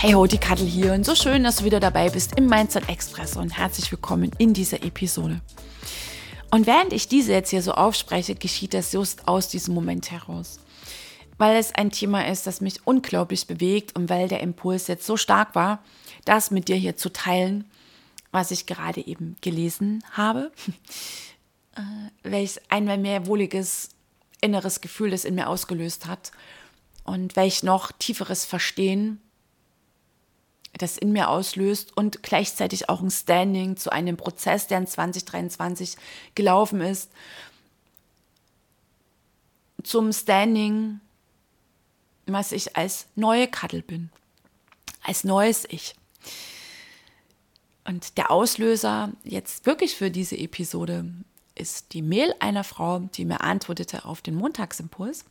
Hey ho, die Kattel hier und so schön, dass du wieder dabei bist im Mindset Express und herzlich willkommen in dieser Episode. Und während ich diese jetzt hier so aufspreche, geschieht das just aus diesem Moment heraus. Weil es ein Thema ist, das mich unglaublich bewegt und weil der Impuls jetzt so stark war, das mit dir hier zu teilen, was ich gerade eben gelesen habe, äh, welches einmal mehr wohliges inneres Gefühl das in mir ausgelöst hat und welch noch tieferes Verstehen das in mir auslöst und gleichzeitig auch ein Standing zu einem Prozess, der in 2023 gelaufen ist, zum Standing, was ich als neue Kattel bin, als neues Ich. Und der Auslöser jetzt wirklich für diese Episode ist die Mail einer Frau, die mir antwortete auf den Montagsimpuls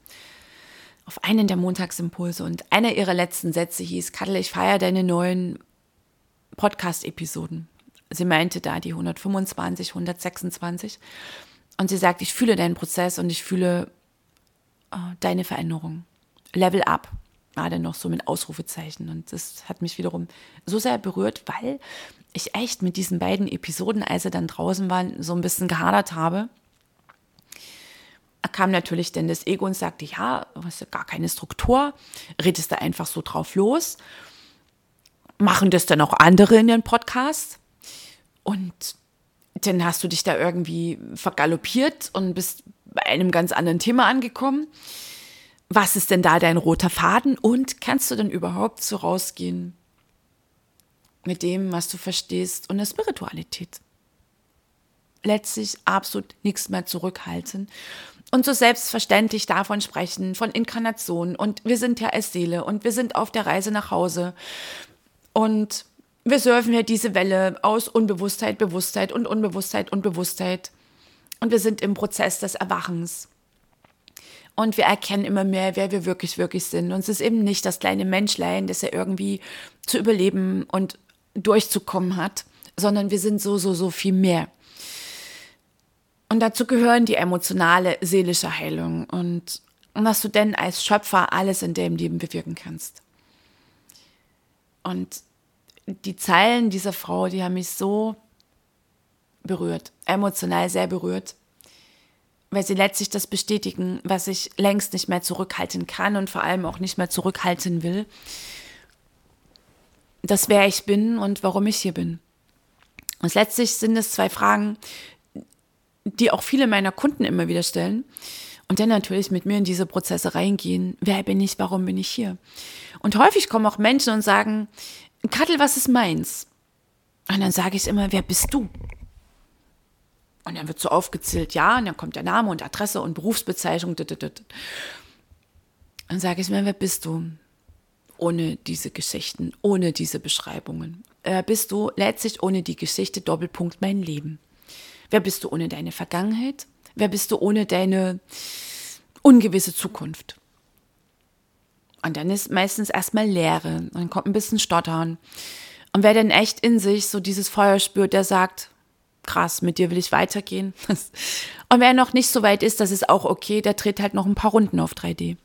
auf einen der Montagsimpulse und einer ihrer letzten Sätze hieß, Kattel, ich feiere deine neuen Podcast-Episoden. Sie meinte da die 125, 126. Und sie sagt, ich fühle deinen Prozess und ich fühle äh, deine Veränderung. Level up war dann noch so mit Ausrufezeichen. Und das hat mich wiederum so sehr berührt, weil ich echt mit diesen beiden Episoden, als sie dann draußen waren, so ein bisschen gehadert habe kam natürlich dann das Ego und sagte, ja, du hast ja gar keine Struktur, redest da einfach so drauf los. Machen das dann auch andere in den Podcast? Und dann hast du dich da irgendwie vergaloppiert und bist bei einem ganz anderen Thema angekommen. Was ist denn da dein roter Faden? Und kannst du denn überhaupt so rausgehen mit dem, was du verstehst und der Spiritualität? Letztlich absolut nichts mehr zurückhalten und so selbstverständlich davon sprechen, von Inkarnation und wir sind ja als Seele und wir sind auf der Reise nach Hause und wir surfen ja diese Welle aus Unbewusstheit, Bewusstheit und Unbewusstheit und Bewusstheit und wir sind im Prozess des Erwachens. Und wir erkennen immer mehr, wer wir wirklich, wirklich sind. Und es ist eben nicht das kleine Menschlein, das ja irgendwie zu überleben und durchzukommen hat, sondern wir sind so, so, so viel mehr. Und dazu gehören die emotionale, seelische Heilung und, dass du denn als Schöpfer alles in deinem Leben bewirken kannst. Und die Zeilen dieser Frau, die haben mich so berührt, emotional sehr berührt, weil sie letztlich das bestätigen, was ich längst nicht mehr zurückhalten kann und vor allem auch nicht mehr zurückhalten will. Das, wer ich bin und warum ich hier bin. Und letztlich sind es zwei Fragen, die auch viele meiner Kunden immer wieder stellen. Und dann natürlich mit mir in diese Prozesse reingehen. Wer bin ich? Warum bin ich hier? Und häufig kommen auch Menschen und sagen, Kattel, was ist meins? Und dann sage ich immer, wer bist du? Und dann wird so aufgezählt, ja, und dann kommt der Name und Adresse und Berufsbezeichnung. Dann sage ich mir, wer bist du? Ohne diese Geschichten, ohne diese Beschreibungen. Wer bist du letztlich ohne die Geschichte Doppelpunkt mein Leben? Wer bist du ohne deine Vergangenheit? Wer bist du ohne deine ungewisse Zukunft? Und dann ist meistens erstmal Leere. Dann kommt ein bisschen Stottern. Und wer denn echt in sich so dieses Feuer spürt, der sagt, krass, mit dir will ich weitergehen. Und wer noch nicht so weit ist, das ist auch okay, der dreht halt noch ein paar Runden auf 3D.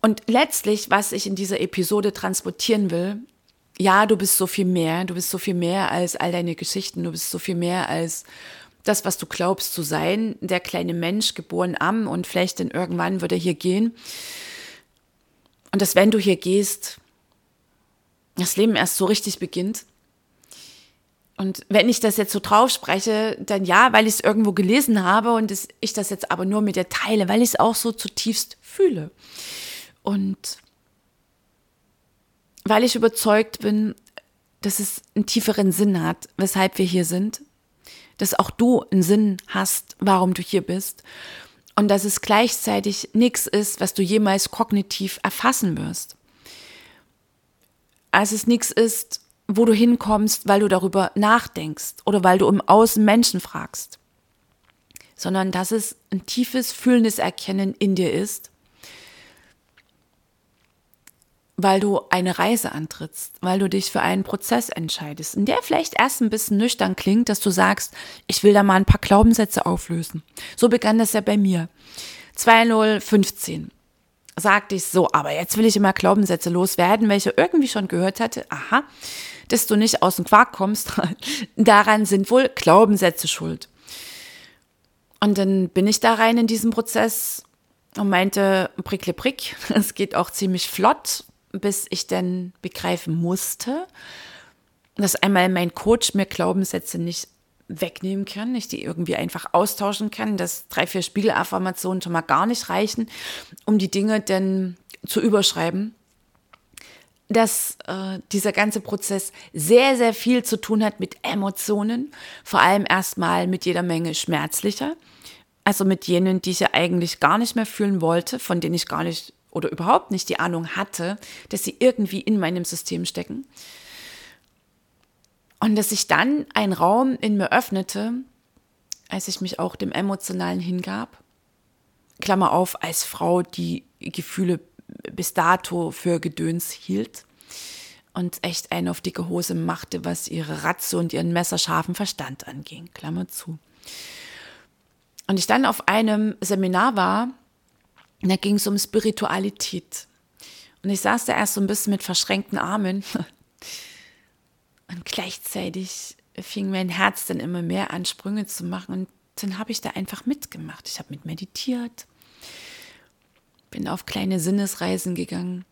Und letztlich, was ich in dieser Episode transportieren will, ja, du bist so viel mehr, du bist so viel mehr als all deine Geschichten, du bist so viel mehr als das, was du glaubst zu sein, der kleine Mensch, geboren am und vielleicht dann irgendwann wird er hier gehen. Und dass wenn du hier gehst, das Leben erst so richtig beginnt. Und wenn ich das jetzt so drauf spreche, dann ja, weil ich es irgendwo gelesen habe und ich das jetzt aber nur mit dir teile, weil ich es auch so zutiefst fühle. Und weil ich überzeugt bin, dass es einen tieferen Sinn hat, weshalb wir hier sind, dass auch du einen Sinn hast, warum du hier bist. Und dass es gleichzeitig nichts ist, was du jemals kognitiv erfassen wirst. Als es nichts ist, wo du hinkommst, weil du darüber nachdenkst oder weil du im Außen Menschen fragst, sondern dass es ein tiefes, fühlendes Erkennen in dir ist, weil du eine Reise antrittst, weil du dich für einen Prozess entscheidest, in der vielleicht erst ein bisschen nüchtern klingt, dass du sagst, ich will da mal ein paar Glaubenssätze auflösen. So begann das ja bei mir. 2015 sagte ich so, aber jetzt will ich immer Glaubenssätze loswerden, welche irgendwie schon gehört hatte, aha, dass du nicht aus dem Quark kommst, daran sind wohl Glaubenssätze schuld. Und dann bin ich da rein in diesen Prozess und meinte, prickle prick, es geht auch ziemlich flott bis ich dann begreifen musste, dass einmal mein Coach mir Glaubenssätze nicht wegnehmen kann, ich die irgendwie einfach austauschen kann, dass drei, vier Spiegelaffirmationen schon mal gar nicht reichen, um die Dinge dann zu überschreiben. Dass äh, dieser ganze Prozess sehr, sehr viel zu tun hat mit Emotionen, vor allem erstmal mit jeder Menge schmerzlicher, also mit jenen, die ich ja eigentlich gar nicht mehr fühlen wollte, von denen ich gar nicht oder überhaupt nicht die Ahnung hatte, dass sie irgendwie in meinem System stecken. Und dass sich dann ein Raum in mir öffnete, als ich mich auch dem Emotionalen hingab. Klammer auf, als Frau, die Gefühle bis dato für Gedöns hielt und echt einen auf dicke Hose machte, was ihre Ratze und ihren messerscharfen Verstand anging. Klammer zu. Und ich dann auf einem Seminar war, und da ging es um Spiritualität. Und ich saß da erst so ein bisschen mit verschränkten Armen. Und gleichzeitig fing mein Herz dann immer mehr an, Sprünge zu machen. Und dann habe ich da einfach mitgemacht. Ich habe mit meditiert, bin auf kleine Sinnesreisen gegangen,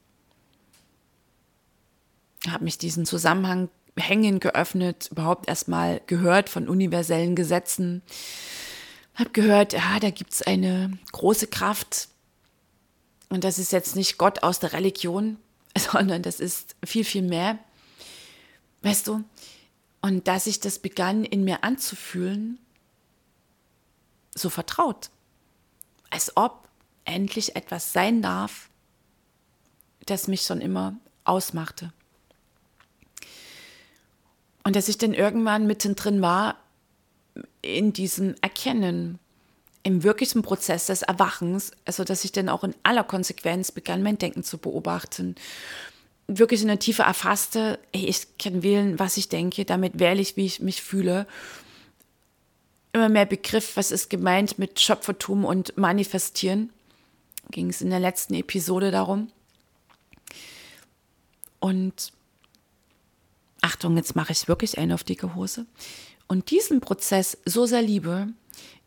habe mich diesen Zusammenhang hängen geöffnet, überhaupt erstmal gehört von universellen Gesetzen, habe gehört, ja, da gibt es eine große Kraft, und das ist jetzt nicht Gott aus der Religion, sondern das ist viel, viel mehr. Weißt du? Und dass ich das begann in mir anzufühlen, so vertraut. Als ob endlich etwas sein darf, das mich schon immer ausmachte. Und dass ich dann irgendwann mittendrin war in diesem Erkennen, im wirklichen Prozess des Erwachens, also dass ich dann auch in aller Konsequenz begann, mein Denken zu beobachten, wirklich in der Tiefe erfasste, ey, ich kann wählen, was ich denke, damit wähle ich, wie ich mich fühle. Immer mehr Begriff, was ist gemeint mit Schöpfertum und Manifestieren. Ging es in der letzten Episode darum. Und Achtung, jetzt mache ich wirklich eine auf dicke Hose. Und diesen Prozess so sehr liebe,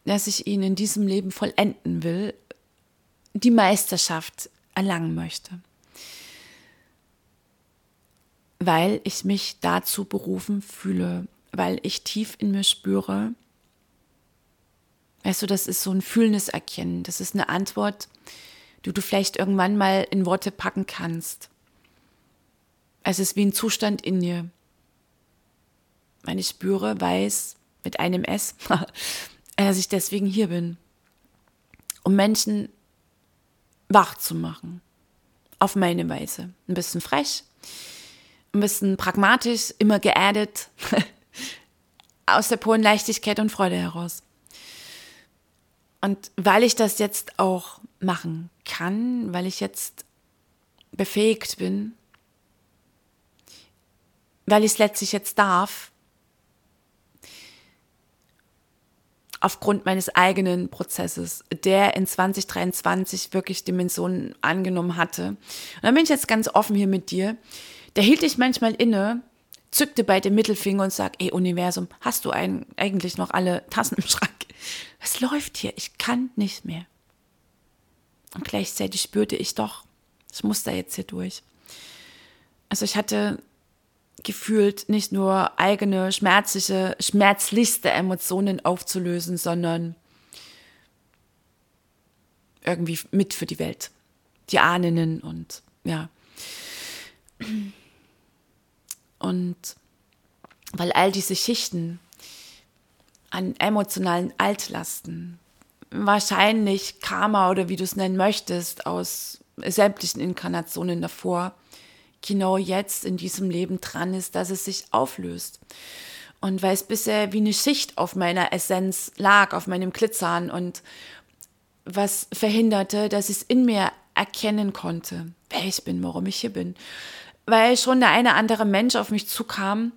dass ich ihn in diesem Leben vollenden will, die Meisterschaft erlangen möchte. Weil ich mich dazu berufen fühle, weil ich tief in mir spüre, weißt du, das ist so ein fühlendes Erkennen, das ist eine Antwort, die du vielleicht irgendwann mal in Worte packen kannst. Es ist wie ein Zustand in dir. Ich spüre, weiß, mit einem S, dass ich deswegen hier bin, um Menschen wach zu machen. Auf meine Weise. Ein bisschen frech, ein bisschen pragmatisch, immer geerdet, aus der puren Leichtigkeit und Freude heraus. Und weil ich das jetzt auch machen kann, weil ich jetzt befähigt bin, weil ich es letztlich jetzt darf, aufgrund meines eigenen Prozesses, der in 2023 wirklich Dimensionen angenommen hatte. Und dann bin ich jetzt ganz offen hier mit dir. Da hielt ich manchmal inne, zückte bei dem Mittelfinger und sag, ey Universum, hast du ein, eigentlich noch alle Tassen im Schrank? Was läuft hier? Ich kann nicht mehr. Und gleichzeitig spürte ich doch, ich muss da jetzt hier durch. Also ich hatte gefühlt nicht nur eigene schmerzliche, schmerzlichste Emotionen aufzulösen, sondern irgendwie mit für die Welt. Die Ahnen und ja. Und weil all diese Schichten an emotionalen Altlasten, wahrscheinlich Karma oder wie du es nennen möchtest, aus sämtlichen Inkarnationen davor, genau jetzt in diesem Leben dran ist, dass es sich auflöst. Und weil es bisher wie eine Schicht auf meiner Essenz lag, auf meinem Glitzern und was verhinderte, dass ich es in mir erkennen konnte, wer ich bin, warum ich hier bin. Weil schon der eine andere Mensch auf mich zukam,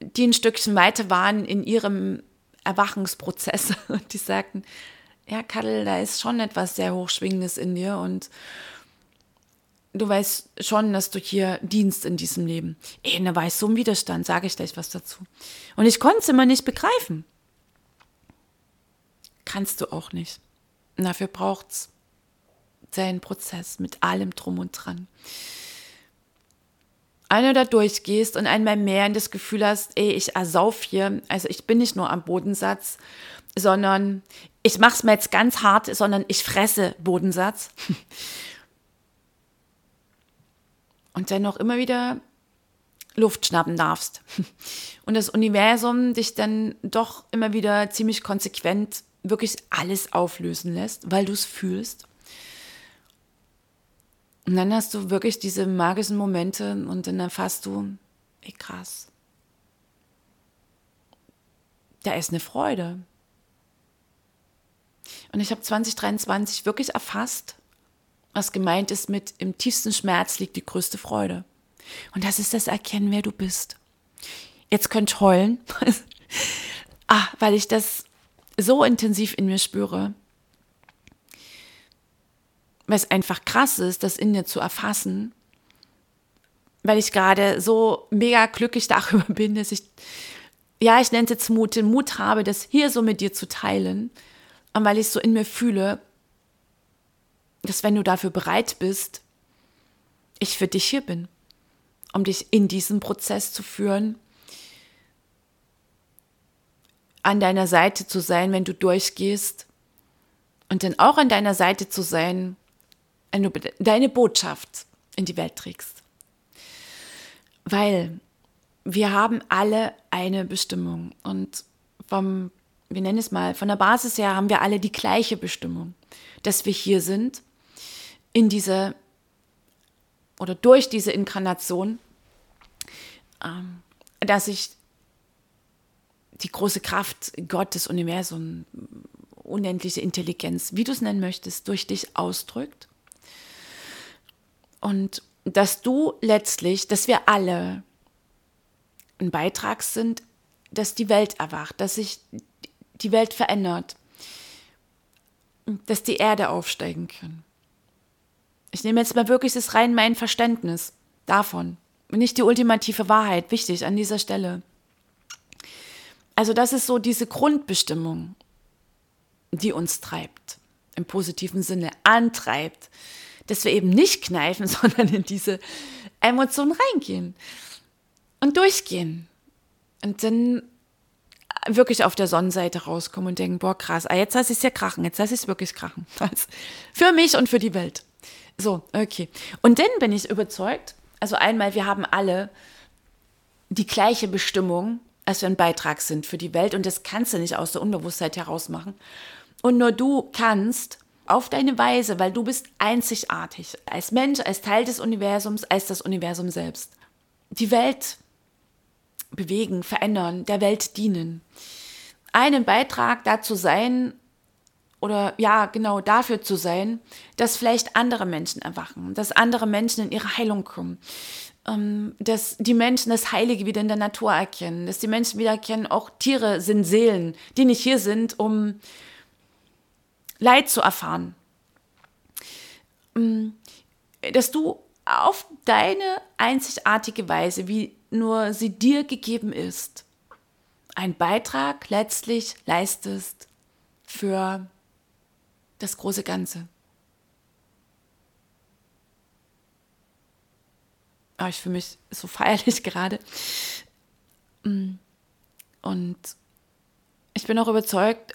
die ein Stückchen weiter waren in ihrem Erwachungsprozess und die sagten, ja, Kadel, da ist schon etwas sehr Hochschwingendes in dir und du weißt schon, dass du hier dienst in diesem Leben. Ey, da war ich so im Widerstand, sage ich gleich was dazu. Und ich konnte es immer nicht begreifen. Kannst du auch nicht. Und dafür braucht es seinen Prozess mit allem drum und dran. Du da durchgehst und einmal mehr in das Gefühl hast, ey, ich ersauf hier, also ich bin nicht nur am Bodensatz, sondern ich mache es mir jetzt ganz hart, sondern ich fresse Bodensatz. Und dann noch immer wieder Luft schnappen darfst. Und das Universum dich dann doch immer wieder ziemlich konsequent wirklich alles auflösen lässt, weil du es fühlst. Und dann hast du wirklich diese magischen Momente und dann erfasst du, ey krass, da ist eine Freude. Und ich habe 2023 wirklich erfasst, was gemeint ist mit im tiefsten Schmerz liegt die größte Freude. Und das ist das Erkennen, wer du bist. Jetzt könnt heulen, ah, weil ich das so intensiv in mir spüre weil es einfach krass ist, das in dir zu erfassen, weil ich gerade so mega glücklich darüber bin, dass ich, ja, ich nenne es jetzt Mut, den Mut habe, das hier so mit dir zu teilen. Und weil ich so in mir fühle, dass wenn du dafür bereit bist, ich für dich hier bin, um dich in diesen Prozess zu führen, an deiner Seite zu sein, wenn du durchgehst und dann auch an deiner Seite zu sein, wenn du deine Botschaft in die Welt trägst. Weil wir haben alle eine Bestimmung und vom, wir nennen es mal, von der Basis her haben wir alle die gleiche Bestimmung, dass wir hier sind, in diese oder durch diese Inkarnation, ähm, dass ich die große Kraft Gottes, Universum, unendliche Intelligenz, wie du es nennen möchtest, durch dich ausdrückt. Und dass du letztlich, dass wir alle ein Beitrag sind, dass die Welt erwacht, dass sich die Welt verändert, dass die Erde aufsteigen kann. Ich nehme jetzt mal wirklich das rein mein Verständnis davon nicht die ultimative Wahrheit, wichtig an dieser Stelle. Also das ist so diese Grundbestimmung, die uns treibt, im positiven Sinne antreibt, dass wir eben nicht kneifen, sondern in diese Emotionen reingehen und durchgehen. Und dann wirklich auf der Sonnenseite rauskommen und denken, boah, krass, ah, jetzt lasse ich es ja krachen, jetzt lasse ich es wirklich krachen. für mich und für die Welt. So, okay. Und dann bin ich überzeugt, also einmal, wir haben alle die gleiche Bestimmung, als wir ein Beitrag sind für die Welt und das kannst du nicht aus der Unbewusstheit heraus machen. Und nur du kannst auf deine Weise, weil du bist einzigartig als Mensch, als Teil des Universums, als das Universum selbst. Die Welt bewegen, verändern, der Welt dienen. Einen Beitrag dazu sein oder ja, genau dafür zu sein, dass vielleicht andere Menschen erwachen, dass andere Menschen in ihre Heilung kommen, ähm, dass die Menschen das Heilige wieder in der Natur erkennen, dass die Menschen wieder erkennen, auch Tiere sind Seelen, die nicht hier sind, um Leid zu erfahren. Mm, dass du auf deine einzigartige Weise, wie nur sie dir gegeben ist, einen Beitrag letztlich leistest für das große Ganze. Ah, ich fühle mich so feierlich gerade. Mm, und ich bin auch überzeugt,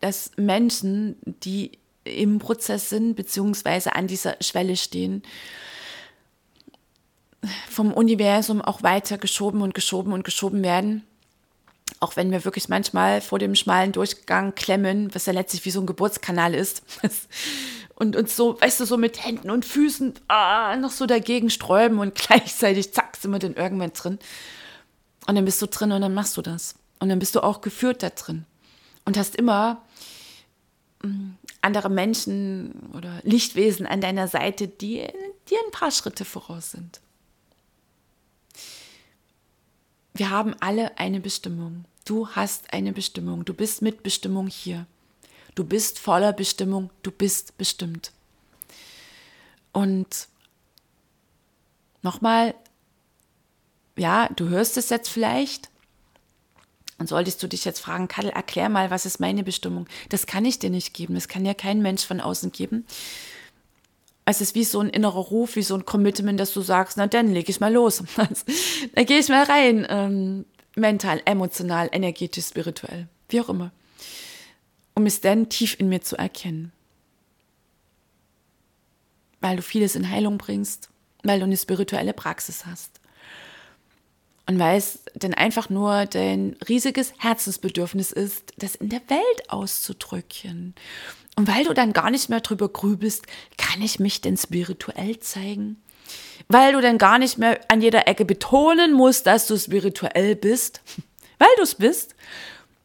dass Menschen, die im Prozess sind, beziehungsweise an dieser Schwelle stehen, vom Universum auch weiter geschoben und geschoben und geschoben werden, Auch wenn wir wirklich manchmal vor dem schmalen Durchgang klemmen, was ja letztlich wie so ein Geburtskanal ist. Und uns so, weißt du, so mit Händen und Füßen ah, noch so dagegen sträuben und gleichzeitig zack, sind wir dann irgendwann drin. Und dann bist du drin und dann machst du das. Und dann bist du auch geführt da drin. Und hast immer mm, andere Menschen oder Lichtwesen an deiner Seite, die dir ein paar Schritte voraus sind. Wir haben alle eine Bestimmung. Du hast eine Bestimmung. Du bist mit Bestimmung hier. Du bist voller Bestimmung. Du bist bestimmt. Und nochmal, ja, du hörst es jetzt vielleicht. Und solltest du dich jetzt fragen, Kadel, erklär mal, was ist meine Bestimmung? Das kann ich dir nicht geben. Das kann ja kein Mensch von außen geben. Es ist wie so ein innerer Ruf, wie so ein Commitment, dass du sagst, na dann leg ich mal los. da gehe ich mal rein. Ähm, mental, emotional, energetisch, spirituell, wie auch immer. Um es dann tief in mir zu erkennen. Weil du vieles in Heilung bringst, weil du eine spirituelle Praxis hast. Und weil es dann einfach nur dein riesiges Herzensbedürfnis ist, das in der Welt auszudrücken. Und weil du dann gar nicht mehr drüber grübelst, kann ich mich denn spirituell zeigen? Weil du dann gar nicht mehr an jeder Ecke betonen musst, dass du spirituell bist, weil du es bist,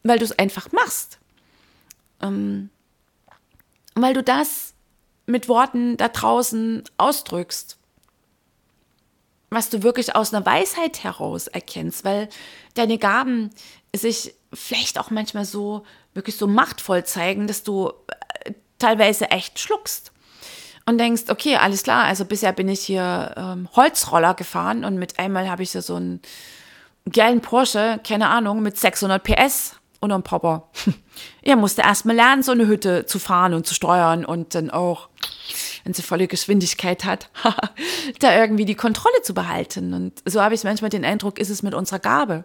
weil du es einfach machst. Ähm, weil du das mit Worten da draußen ausdrückst, was du wirklich aus einer Weisheit heraus erkennst, weil deine Gaben sich vielleicht auch manchmal so wirklich so machtvoll zeigen, dass du teilweise echt schluckst und denkst, okay, alles klar, also bisher bin ich hier ähm, Holzroller gefahren und mit einmal habe ich so einen geilen Porsche, keine Ahnung, mit 600 PS und einem Papa. er musste erstmal lernen, so eine Hütte zu fahren und zu steuern und dann auch, wenn sie volle Geschwindigkeit hat, da irgendwie die Kontrolle zu behalten. Und so habe ich manchmal den Eindruck, ist es mit unserer Gabe.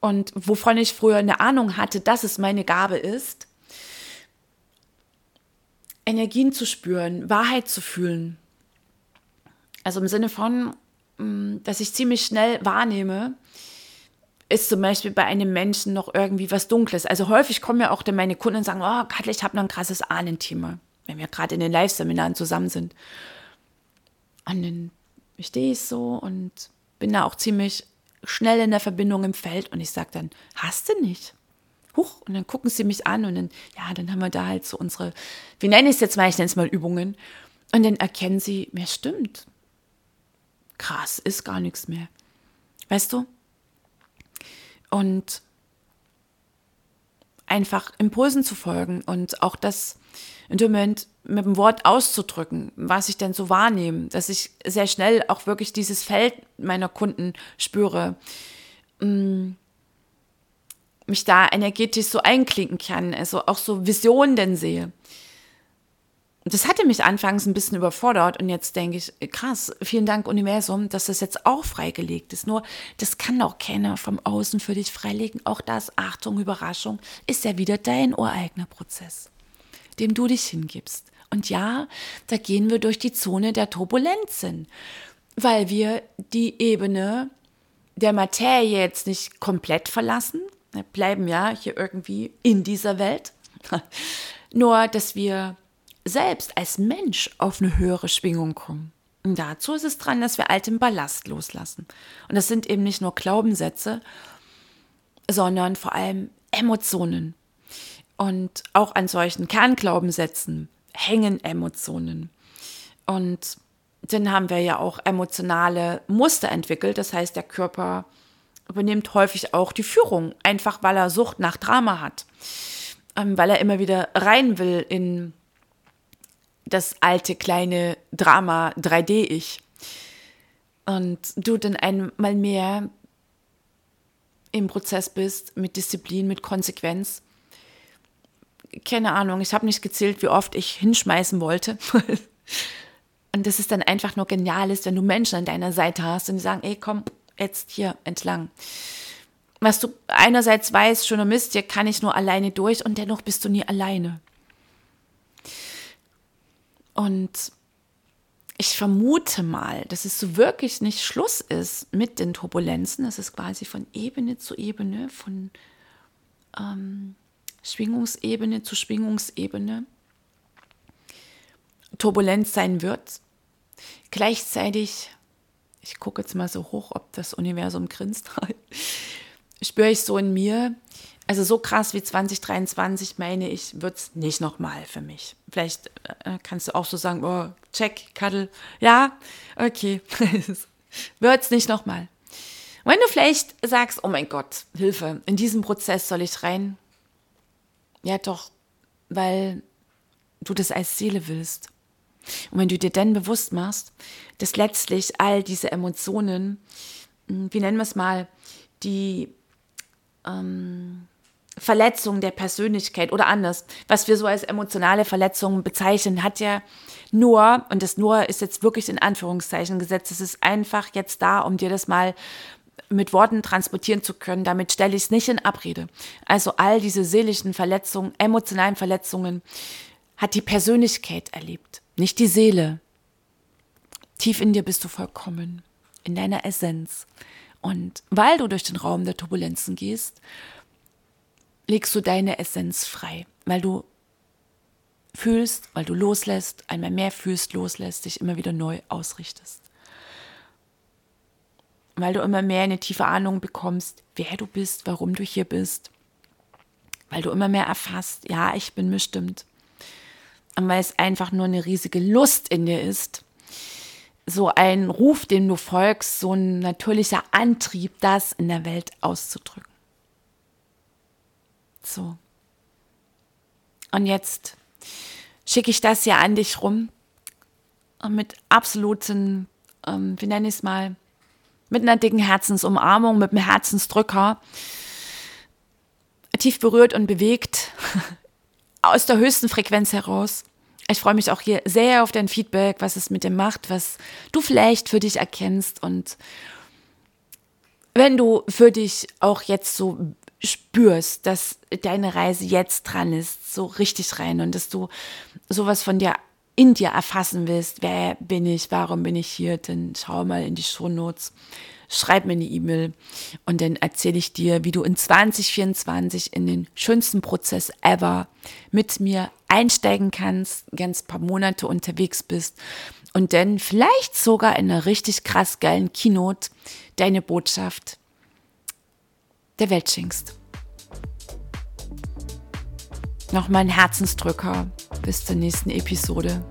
Und wovon ich früher eine Ahnung hatte, dass es meine Gabe ist, Energien zu spüren, Wahrheit zu fühlen. Also im Sinne von, mm, dass ich ziemlich schnell wahrnehme, ist zum Beispiel bei einem Menschen noch irgendwie was Dunkles. Also häufig kommen ja auch dann meine Kunden und sagen, oh Katja, ich habe noch ein krasses Ahnenthema, wenn wir gerade in den Live-Seminaren zusammen sind. Und dann stehe ich so und bin da auch ziemlich schnell in der Verbindung im Feld und ich sage dann, hast du nicht? Huch, und dann gucken sie mich an und dann, ja, dann haben wir da halt so unsere, wie nenne ich es jetzt mal, ich nenne es mal Übungen. Und dann erkennen sie, mir stimmt. Krass, ist gar nichts mehr. Weißt du? Und einfach Impulsen zu folgen und auch das in dem Moment mit dem Wort auszudrücken, was ich denn so wahrnehme, dass ich sehr schnell auch wirklich dieses Feld meiner Kunden spüre. Mm, mich da energetisch so einklinken kann, also auch so Visionen denn sehe. Das hatte mich anfangs ein bisschen überfordert und jetzt denke ich, krass, vielen Dank Universum, dass das jetzt auch freigelegt ist. Nur, das kann auch keiner vom Außen für dich freilegen. Auch das, Achtung, Überraschung, ist ja wieder dein ureigener Prozess, dem du dich hingibst. Und ja, da gehen wir durch die Zone der Turbulenzen, weil wir die Ebene der Materie jetzt nicht komplett verlassen, bleiben ja hier irgendwie in dieser Welt. Nur, dass wir selbst als Mensch auf eine höhere Schwingung kommen. Und dazu ist es dran, dass wir alten Ballast loslassen. Und das sind eben nicht nur Glaubenssätze, sondern vor allem Emotionen. Und auch an solchen Kernglaubenssätzen hängen Emotionen. Und dann haben wir ja auch emotionale Muster entwickelt. Das heißt, der Körper übernimmt häufig auch die Führung, einfach weil er Sucht nach Drama hat, ähm, weil er immer wieder rein will in das alte kleine Drama 3D-Ich. Und du dann einmal mehr im Prozess bist, mit Disziplin, mit Konsequenz. Keine Ahnung, ich habe nicht gezählt, wie oft ich hinschmeißen wollte. und das ist dann einfach nur genial ist, wenn du Menschen an deiner Seite hast und die sagen, ey, komm, jetzt hier entlang. Was du einerseits weißt, schöner Mist, hier kann ich nur alleine durch und dennoch bist du nie alleine. Und ich vermute mal, dass es so wirklich nicht Schluss ist mit den Turbulenzen. Das ist quasi von Ebene zu Ebene, von ähm, Schwingungsebene zu Schwingungsebene turbulent sein wird. Gleichzeitig, ich gucke jetzt mal so hoch, ob das Universum grinst, spüre ich so in mir, also so krass wie 2023, meine ich, wird es nicht nochmal für mich. Vielleicht äh, kannst du auch so sagen, oh, check, Cuddle. Ja, okay. wird es nicht nochmal. Wenn du vielleicht sagst, oh mein Gott, Hilfe, in diesen Prozess soll ich rein. Ja, doch, weil du das als Seele willst. Und wenn du dir dann bewusst machst, dass letztlich all diese Emotionen, hm, wie nennen wir es mal, die ähm, Verletzung der Persönlichkeit oder anders, was wir so als emotionale Verletzungen bezeichnen, hat ja nur, und das nur ist jetzt wirklich in Anführungszeichen gesetzt, es ist einfach jetzt da, um dir das mal mit Worten transportieren zu können. Damit stelle ich es nicht in Abrede. Also all diese seelischen Verletzungen, emotionalen Verletzungen hat die Persönlichkeit erlebt, nicht die Seele. Tief in dir bist du vollkommen, in deiner Essenz. Und weil du durch den Raum der Turbulenzen gehst, legst du deine Essenz frei, weil du fühlst, weil du loslässt, einmal mehr fühlst, loslässt, dich immer wieder neu ausrichtest. Weil du immer mehr eine tiefe Ahnung bekommst, wer du bist, warum du hier bist. Weil du immer mehr erfasst, ja, ich bin bestimmt. Und weil es einfach nur eine riesige Lust in dir ist, so ein Ruf, dem du folgst, so ein natürlicher Antrieb, das in der Welt auszudrücken. So. Und jetzt schicke ich das ja an dich rum mit absoluten, ähm, wie nenne ich es mal, mit einer dicken Herzensumarmung, mit einem Herzensdrücker, tief berührt und bewegt, aus der höchsten Frequenz heraus. Ich freue mich auch hier sehr auf dein Feedback, was es mit dem macht, was du vielleicht für dich erkennst und wenn du für dich auch jetzt so spürst, dass deine Reise jetzt dran ist, so richtig rein und dass du sowas von dir in dir erfassen willst, wer bin ich, warum bin ich hier, dann schau mal in die Shownotes, schreib mir eine E-Mail und dann erzähle ich dir, wie du in 2024 in den schönsten Prozess ever mit mir einsteigen kannst, ganz paar Monate unterwegs bist und dann vielleicht sogar in einer richtig krass geilen Keynote deine Botschaft der Welt schenkst. Nochmal ein Herzensdrücker. Bis zur nächsten Episode.